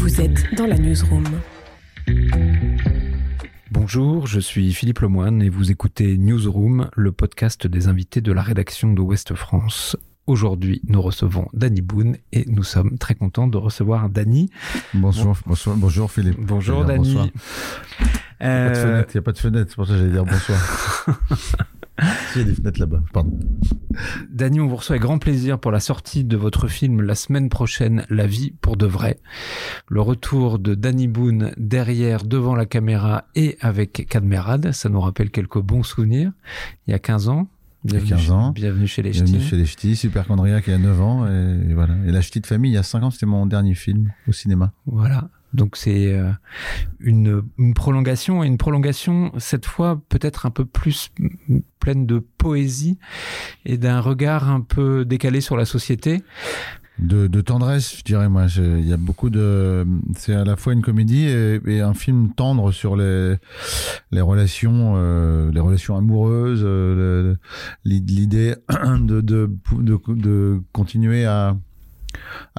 Vous êtes dans la newsroom. Bonjour, je suis Philippe Lemoine et vous écoutez Newsroom, le podcast des invités de la rédaction de Ouest France. Aujourd'hui, nous recevons Danny Boone et nous sommes très contents de recevoir Danny. Bonjour, bonsoir, bonjour Philippe. Bonjour Danny. Il n'y a pas de fenêtre, c'est pour ça que j'allais dire bonsoir. Il y a des fenêtres là-bas, pardon. Dany, on vous reçoit avec grand plaisir pour la sortie de votre film la semaine prochaine, La vie pour de vrai. Le retour de Danny Boone derrière, devant la caméra et avec Cadmerade, ça nous rappelle quelques bons souvenirs. Il y a 15 ans, Bienvenue, il y a 15 ans. Bienvenue chez les Bienvenue chez les Ch'tis, Super il y a 9 ans. Et, voilà. Et La Ch'ti de famille, il y a 5 ans, c'était mon dernier film au cinéma. Voilà. Donc c'est euh, une, prolongation, et une prolongation cette fois peut-être un peu plus pleine de poésie et d'un regard un peu décalé sur la société. De, tendresse, je dirais moi. Il y a beaucoup de, c'est à la fois une comédie et, un film tendre sur les relations, euh, les relations amoureuses, euh, l'idée de, continuer à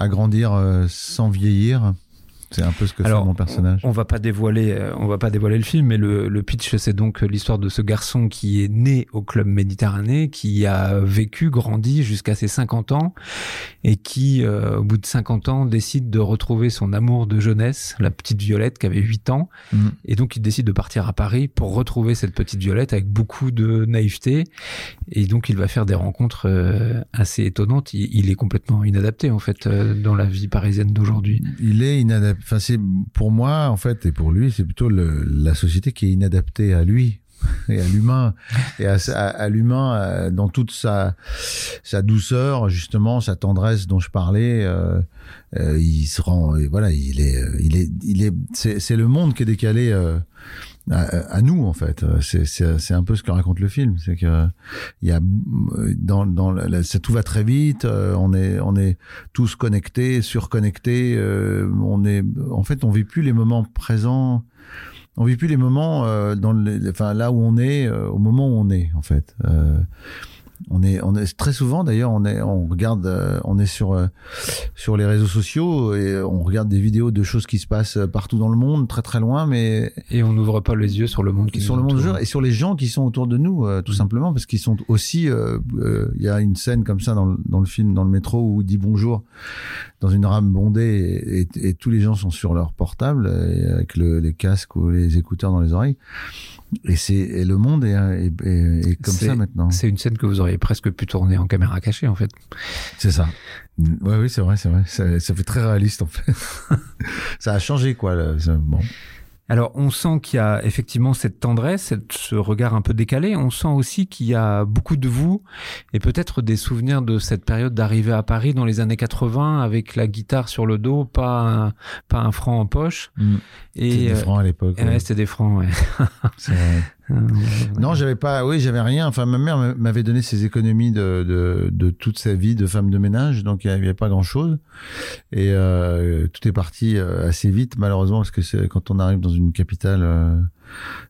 grandir sans vieillir. C'est un peu ce que fait mon personnage. On, va pas dévoiler, on va pas dévoiler le film, mais le, le pitch, c'est donc l'histoire de ce garçon qui est né au club Méditerranée, qui a vécu, grandi jusqu'à ses 50 ans, et qui, euh, au bout de 50 ans, décide de retrouver son amour de jeunesse, la petite Violette qui avait 8 ans, mm. et donc il décide de partir à Paris pour retrouver cette petite Violette avec beaucoup de naïveté, et donc il va faire des rencontres euh, assez étonnantes. Il, il, est complètement inadapté en fait euh, dans la vie parisienne d'aujourd'hui. Il est inadapté Enfin, c'est pour moi en fait et pour lui, c'est plutôt le, la société qui est inadaptée à lui et à l'humain et à, à, à l'humain dans toute sa sa douceur justement sa tendresse dont je parlais euh, euh, il se rend voilà il est il est il est c'est le monde qui est décalé euh, à, à, nous en fait. C'est un peu ce que raconte le film. C'est que il y a dans dans la, ça tout va très vite on est on est tous connectés surconnectés on est en fait on vit plus les moments présents on vit plus les moments euh, dans le, enfin là où on est euh, au moment où on est en fait. Euh, on est on est très souvent d'ailleurs on est on regarde euh, on est sur euh, sur les réseaux sociaux et on regarde des vidéos de choses qui se passent partout dans le monde très très loin mais et on n'ouvre pas les yeux sur le monde qui sur le monde autour. et sur les gens qui sont autour de nous euh, tout mmh. simplement parce qu'ils sont aussi il y a une scène comme ça dans le, dans le film dans le métro où il dit bonjour dans une rame bondée et, et, et tous les gens sont sur leur portable avec le, les casques ou les écouteurs dans les oreilles et c'est le monde est, est, est, est comme ça maintenant. C'est une scène que vous auriez presque pu tourner en caméra cachée en fait. C'est ça. Ouais, oui, c'est vrai, c'est vrai. Ça, ça, fait très réaliste en fait. ça a changé quoi. Là. Bon. Alors, on sent qu'il y a effectivement cette tendresse, cette, ce regard un peu décalé. On sent aussi qu'il y a beaucoup de vous et peut-être des souvenirs de cette période d'arrivée à Paris dans les années 80 avec la guitare sur le dos, pas un, pas un franc en poche. Mmh. Et des francs à l'époque. Ouais, ouais. c'était des francs, ouais. Non, j'avais pas, oui, j'avais rien. Enfin, ma mère m'avait donné ses économies de, de, de, toute sa vie de femme de ménage, donc il n'y avait pas grand chose. Et euh, tout est parti assez vite, malheureusement, parce que quand on arrive dans une capitale, euh,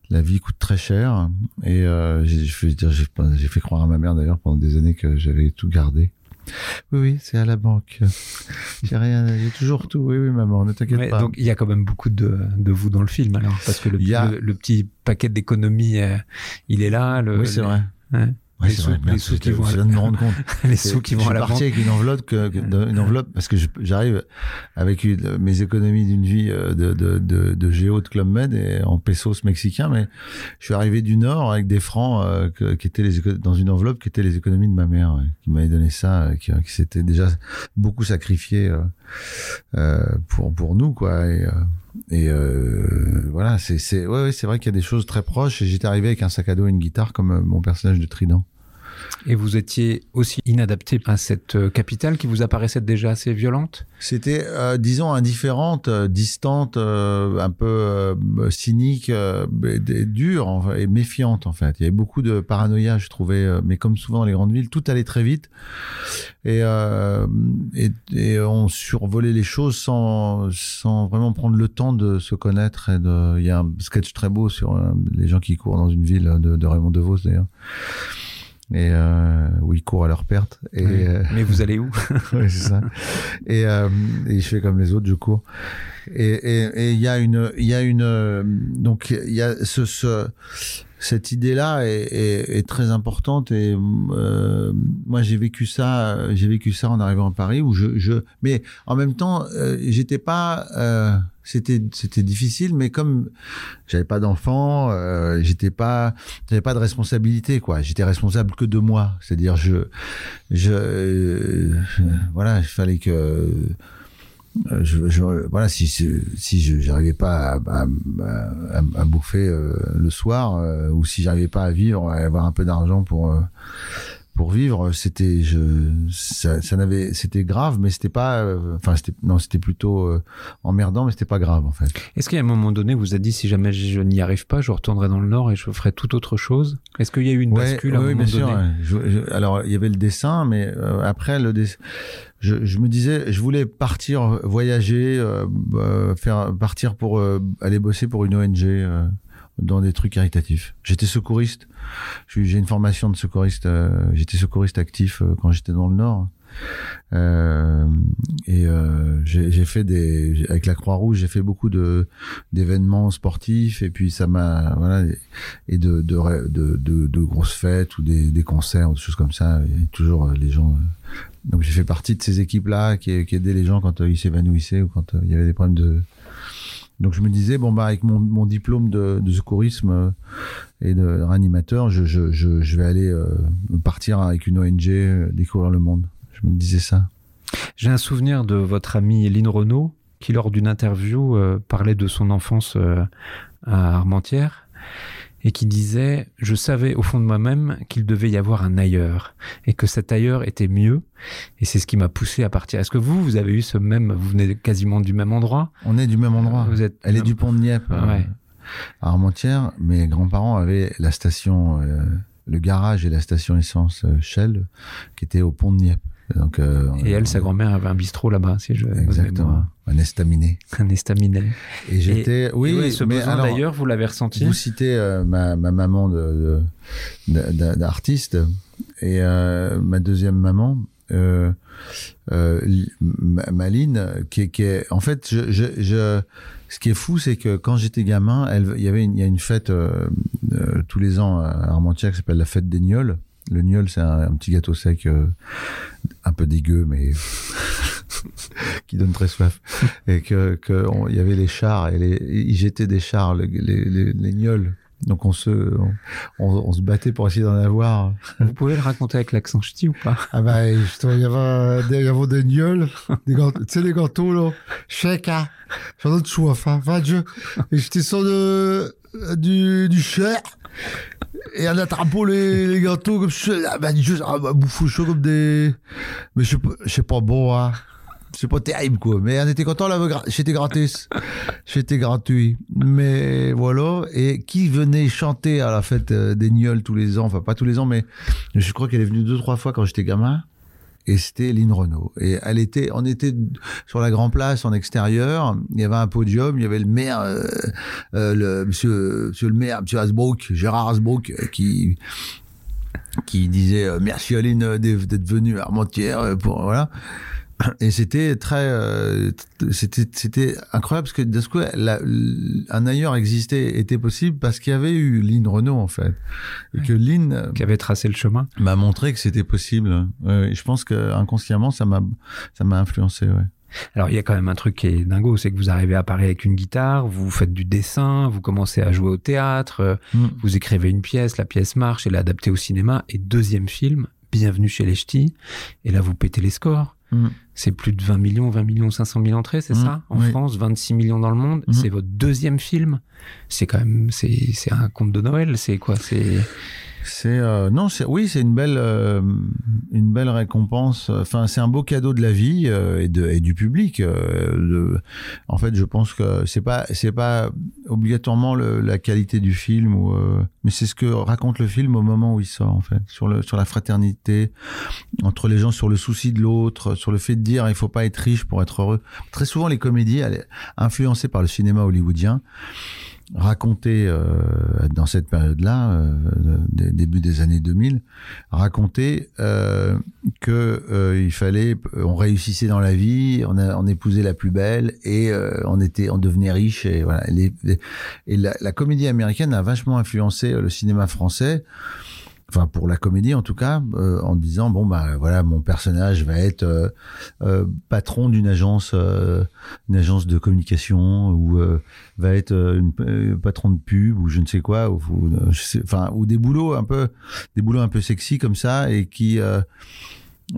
la vie coûte très cher. Et euh, j'ai fait croire à ma mère d'ailleurs pendant des années que j'avais tout gardé. Oui, oui, c'est à la banque. J'ai rien, j'ai toujours tout. Oui, oui, maman, ne t'inquiète pas. Donc il y a quand même beaucoup de, de vous dans le film alors, parce que le, a... le, le, petit paquet d'économies, euh, il est là. Le, oui, c'est vrai. Ouais. Ouais, les, sous, vrai, les sous qui vont à me rendre compte. les sous qui vont à la banque. Je suis parti avec une enveloppe, que, que, une enveloppe parce que j'arrive avec une, mes économies d'une vie de, de, de, de géo de Club Med et en pesos mexicains, mais je suis arrivé du Nord avec des francs euh, que, qui étaient les, dans une enveloppe qui étaient les économies de ma mère, ouais, qui m'avait donné ça, euh, qui, qui s'était déjà beaucoup sacrifié euh, euh, pour, pour nous, quoi. Et, euh, et euh, voilà, c'est c'est ouais, ouais c'est vrai qu'il y a des choses très proches. Et j'étais arrivé avec un sac à dos et une guitare comme mon personnage de Trident. Et vous étiez aussi inadapté à cette capitale qui vous apparaissait déjà assez violente? C'était, euh, disons, indifférente, euh, distante, euh, un peu euh, cynique, euh, dure et méfiante en fait. Il y avait beaucoup de paranoïa, je trouvais, mais comme souvent dans les grandes villes, tout allait très vite et, on survolait les choses sans, vraiment prendre le temps de se connaître. Il y a un sketch très beau sur les gens qui courent dans une ville de, de Raymond DeVos d'ailleurs et euh, où ils courent à leur perte. Et, euh, Mais vous allez où ouais, c'est ça. Et, euh, et je fais comme les autres, je cours. Et et- et il y a une, il y a une, euh, donc il y a ce, ce cette idée-là est, est, est très importante et euh, moi j'ai vécu ça, j'ai vécu ça en arrivant à Paris où je, je mais en même temps euh, j'étais pas, euh, c'était c'était difficile, mais comme j'avais pas d'enfant, euh, j'étais pas, j'avais pas de responsabilité quoi. J'étais responsable que de moi, c'est-à-dire je je euh, voilà, il fallait que euh, voilà si si je j'arrivais pas à, à, à- à bouffer euh, le soir euh, ou si j'arrivais pas à vivre à avoir un peu d'argent pour pour vivre c'était je ça, ça n'avait c'était grave mais c'était pas euh, enfin c'était non c'était plutôt euh, emmerdant mais c'était pas grave en fait Est-ce qu'il y a un moment donné, vous a dit si jamais je n'y arrive pas, je retournerai dans le Nord et je ferai tout autre chose? Est-ce qu'il y a eu une bascule à un oui, moment bien sûr. donné? ouais. Je- je- alors, il y avait le dessin, mais euh, après le dessin, je, je me disais, je voulais partir voyager, euh, euh, faire partir pour euh, aller bosser pour une ONG dans des trucs caritatifs. J'étais secouriste. J'ai une formation de secouriste. euh, j'étais secouriste actif euh, quand j'étais dans le Nord. Euh, et j'ai fait des avec la Croix Rouge, j'ai fait beaucoup de d'événements sportifs et puis ça m'a voilà et de de, de, grosses fêtes ou des, des concerts ou des choses comme ça. Et toujours les gens. Donc j'ai fait partie de ces équipes-là qui, qui aidaient les gens quand ils s'évanouissaient ou quand il y avait des problèmes de. Donc je me disais bon bah avec mon, mon diplôme de, de secourisme euh, et de réanimateur, je, je, je, vais aller euh, partir avec une ONG euh, découvrir le monde. Je me disais ça. J'ai un souvenir de votre amie Lynn Renault qui, lors d'une interview, parlait de son enfance à Armentières et qui disait Je savais au fond de moi-même qu'il devait y avoir un ailleurs et que cet ailleurs était mieux. Et c'est ce qui m'a poussé à partir. Est-ce que vous, vous avez eu ce même. Vous venez quasiment du même endroit? On est du même endroit. Vous êtes Elle est du pont de Nieppe. euh, Ouais. à Armentières, mes grands-parents avaient la station, euh, le garage et la station essence euh, Shell qui était au pont de Nieppe. Donc, euh, Et elle, on- sa grand-mère avait un bistrot là-bas, si je. Exactement. Un estaminet. Un estaminet. Et j'étais, oui, et ouais, ce mais besoin d'ailleurs, vous l'avez ressenti vous citez euh, ma, ma maman de, d'artiste et euh, ma deuxième maman, Li- Ma- Maline, qui, est- qui est, en fait, je, je, je, ce qui est fou, c'est que quand j'étais gamin, elle, il y avait, une, il y a une fête tous les ans à Armentières qui s'appelle la fête des gnolls. Le gnôle, c'est un, un petit gâteau sec, euh, un peu dégueu, mais qui donne très soif. Et que, il y avait les chars et les, ils jetaient des chars, les, les, les, les gnolls. Donc on se, on, on, on se battait pour essayer d'en avoir. Vous pouvez le raconter avec l'accent ch'ti ou pas? Ah bah, justement, il y avait des, il y avait des gnolls, des gâteaux, tu sais, les gâteaux, là. Cheka. J'en ai de soif, hein. Va Dieu. Et j'étais sur de, du, du cher. Et en attrapant les, les gâteaux comme ça, ah bah Dieu, ça m'a bouffé chaud comme des, mais je sais pas, pas bon, hein. C'est pas terrible, quoi. Mais on était content, là, j'étais gratis. J'étais gratuit. Mais voilà. Et qui venait chanter à la fête euh, des Gnolls tous les ans, enfin pas tous les ans, mais je crois qu'elle est venue deux, trois fois quand j'étais gamin. Et c'était Lynn Renault. Et elle était, on était sur la Grand Place en extérieur. Il y avait un podium. Il y avait le maire, euh, euh, le monsieur, monsieur le maire, monsieur Hasbrook, Gérard Hasbrook, euh, qui qui disait euh, merci Lynn euh, d'être venue à Armentières pour voilà. Et c'était très, euh, c'était c'était incroyable parce que d'un coup, la- un ailleurs existait, était possible parce qu'il y avait eu Lynn Renault en fait, et que Lynn euh, Qui avait tracé le chemin m'a montré que c'était possible. Ouais, et je pense que inconsciemment, ça m'a, ça m'a influencé. Ouais. Alors, il y a quand même un truc qui est dingo, c'est que vous arrivez à Paris avec une guitare, vous faites du dessin, vous commencez à jouer au théâtre, euh, Mm. vous écrivez une pièce, la pièce marche, elle est adaptée au cinéma, et deuxième film, Bienvenue chez les Ch'tis, et là, vous pétez les scores. Mm. C'est plus de 20 millions, 20 millions 500 000 entrées, c'est Mm, ça En oui. France, 26 millions dans le monde. Mm. C'est votre deuxième film. C'est quand même, c'est, c'est un conte de Noël. C'est quoi? C'est C'est euh, non, c'est oui, c'est une belle, euh, une belle récompense. Enfin, c'est un beau cadeau de la vie euh, et, de, du public. euh, en fait, je pense que c'est pas, c'est pas obligatoirement la qualité du film, ou, mais c'est ce que raconte le film au moment où il sort, en fait, sur, le, sur la fraternité, entre les gens, sur le souci de l'autre, sur le fait de dire il faut pas être riche pour être heureux. Très souvent, les comédies, elles- influencées par le cinéma hollywoodien, racontaient euh, dans cette période-là, euh, début des années 2000, racontaient euh, que euh, il fallait, on réussissait dans la vie, on, épousait la plus belle et euh, on était, on devenait riche et voilà. Et la comédie américaine a vachement influencé le cinéma français. Enfin, pour la comédie en tout cas, euh, en disant bon bah voilà, mon personnage va être euh, euh, patron d'une agence, euh, une agence de communication ou euh, va être euh, une, patron de pub ou je ne sais quoi, ou, je sais- enfin ou des boulots un peu, des boulots un peu sexy comme ça et qui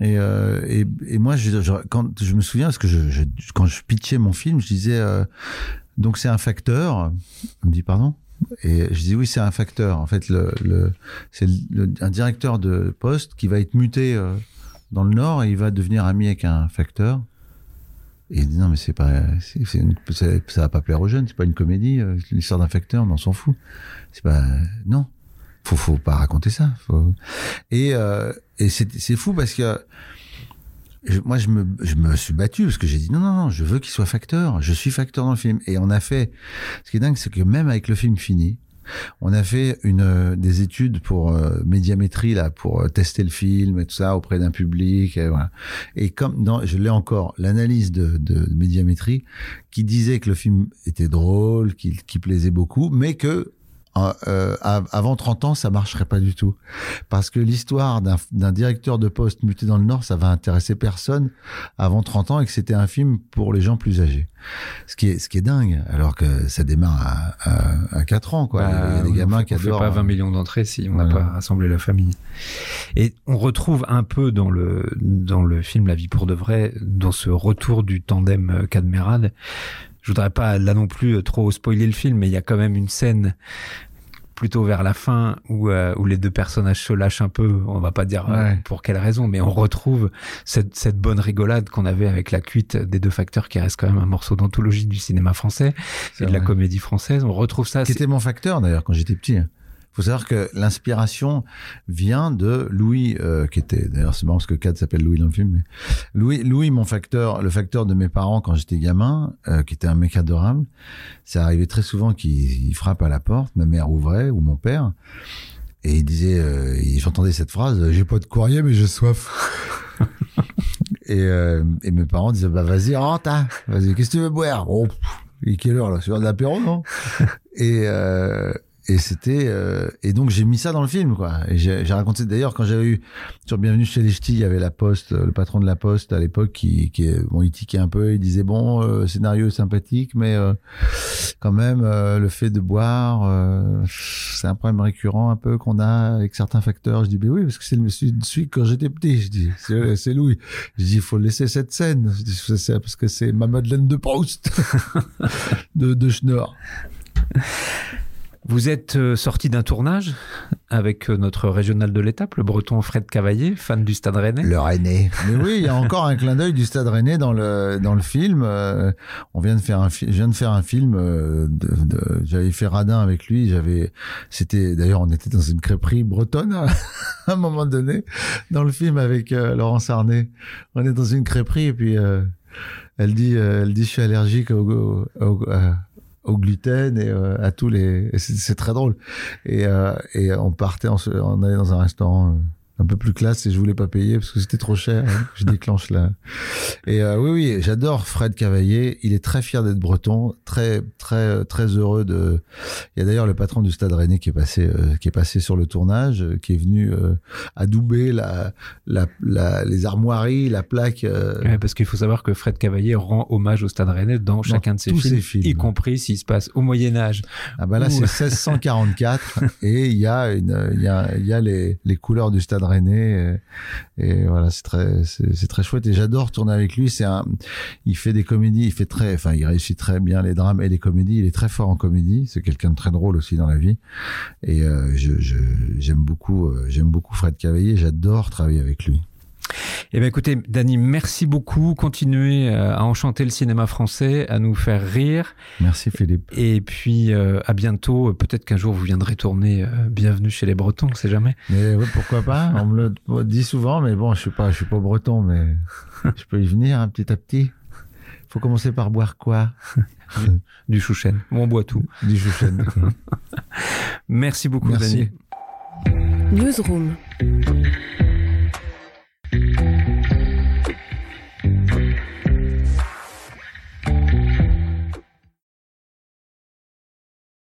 et, euh, et, et moi, je, je- quand je me souviens, parce que je, je- quand je pitchais mon film, je disais euh, donc c'est un facteur. On me dit pardon? Et je dis oui, c'est un facteur. En fait, le, c'est un directeur de poste qui va être muté euh, dans le Nord et il va devenir ami avec un facteur. Et il dit non, mais c'est pas, c'est- ça va pas plaire aux jeunes. C'est pas une comédie. euh, L'histoire d'un facteur, mais on s'en fout. C'est pas, non. Faut, pas raconter ça. Et, euh, c'est fou parce que je- moi, je me, je me suis battu parce que j'ai dit non, non, non, je veux qu'il soit facteur. Je suis facteur dans le film. Et on a fait. Ce qui est dingue, c'est que même avec le film fini, on a fait une euh, des études pour euh, médiamétrie là, pour euh, tester le film et tout ça auprès d'un public. Et, comme dans, je l'ai encore, l'analyse de, de médiamétrie qui disait que le film était drôle, qu'il qu'il plaisait beaucoup, mais que euh, av- avant 30 ans, ça marcherait pas du tout. Parce que l'histoire d'un d'un directeur de poste muté dans le Nord, ça va intéresser personne avant 30 ans et que c'était un film pour les gens plus âgés. Ce qui est, ce qui est dingue, alors que ça démarre à, à, à 4 ans, quoi. Bah, Il y a des oui, gamins qui fait- on adorent. fait pas 20 millions d'entrées si on n'a Voilà. pas rassemblé la famille. Et on retrouve un peu dans le dans le film La vie pour de vrai, dans ce retour du tandem euh, Cadmerade. Je voudrais pas là non plus euh, trop spoiler le film, mais il y a quand même une scène plutôt vers la fin où euh, où les deux personnages se lâchent un peu. On va pas dire euh, Ouais. pour quelle raison, mais on retrouve cette cette bonne rigolade qu'on avait avec la cuite des deux facteurs, qui reste quand même un morceau d'anthologie du cinéma français et de la comédie française. On retrouve ça. qui c'est- était mon facteur d'ailleurs quand j'étais petit. Faut savoir que l'inspiration vient de Louis, euh, qui était d'ailleurs c'est marrant parce que Cad s'appelle Louis dans le film. Mais Louis, Louis, mon facteur, le facteur de mes parents quand j'étais gamin, euh, qui était un mec adorable. Ça arrivait très souvent qu'il il frappe à la porte, ma mère ouvrait ou mon père, et il disait, euh, j'entendais cette phrase, j'ai pas de courrier mais j'ai soif. et, euh, et mes parents disaient, bah vas-y rentre, hein. vas-y, qu'est-ce que tu veux boire? Oh, quelle heure là? C'est l'heure de l'apéro non? Et euh, et c'était euh, et donc j'ai mis ça dans le film quoi. Et j'ai raconté d'ailleurs quand j'avais eu sur Bienvenue chez les Ch'tis, il y avait la Poste, le patron de la Poste à l'époque qui qui bon il tiquait un peu, il disait bon euh, scénario sympathique mais euh, quand même euh, le fait de boire euh, c'est un problème récurrent un peu qu'on a avec certains facteurs. Je dis ben oui parce que c'est le celui quand j'étais petit, je dis c'est Louis. Je dis il faut laisser cette scène je dis, c'est parce que c'est ma Madeleine de Proust de de Schnorr. Vous êtes euh, sorti d'un tournage avec euh, notre régional de l'étape, le breton Fred Cavaillé, fan du Stade Rennais. Le Rennais. Mais oui, il y a encore un clin d'œil du Stade Rennais dans le dans le film. Euh, on vient de faire un je viens de faire un film. euh, de, de- j'avais fait Radin avec lui. J'avais, c'était d'ailleurs on était dans une crêperie bretonne à, un moment donné dans le film avec euh, Laurence Arnay. On est dans une crêperie et puis euh, elle dit euh, elle dit je suis allergique au, au, au- à- au gluten et euh, à tous les c'est très drôle. Et euh, et on partait se- on allait dans un restaurant euh, un peu plus classe et je voulais pas payer parce que c'était trop cher. hein. Je déclenche là. Et euh, oui, oui, j'adore Fred Cavaillé. Il est très fier d'être breton, très, très, très heureux de. Il y a d'ailleurs le patron du Stade Rennais qui est passé, euh, qui est passé sur le tournage, euh, qui est venu euh, adouber la, la, la, les armoiries, la plaque. Ouais, parce qu'il faut savoir que Fred Cavaillé rend hommage au Stade Rennais dans, chacun de ses films, ses films. y compris s'il se passe au Moyen Âge. Ah bah là c'est 1644 et il y a une il y a il y a les les couleurs du Stade Rennais et, voilà c'est très c'est très chouette et j'adore tourner avec lui. C'est un il fait des comédies il fait très enfin il réussit très bien les drames et les comédies. Il est très fort en comédie. C'est quelqu'un de très drôle aussi dans la vie. Et euh, j'aime beaucoup euh, j'aime beaucoup Fred Cavaillé. J'adore travailler avec lui Eh bien, écoutez, Dany, merci beaucoup. Continuez euh, à enchanter le cinéma français, à nous faire rire. Merci, Philippe. Et puis, euh, à bientôt. Peut-être qu'un jour, vous viendrez tourner euh, Bienvenue chez les Bretons, on sait jamais. Mais pourquoi pas? On me le dit souvent, mais bon, je suis pas, je suis pas breton, mais je peux y venir hein, petit à petit. Faut commencer par boire quoi? Du chouchen. On boit tout. Du chouchen. Merci beaucoup, Merci. Newsroom.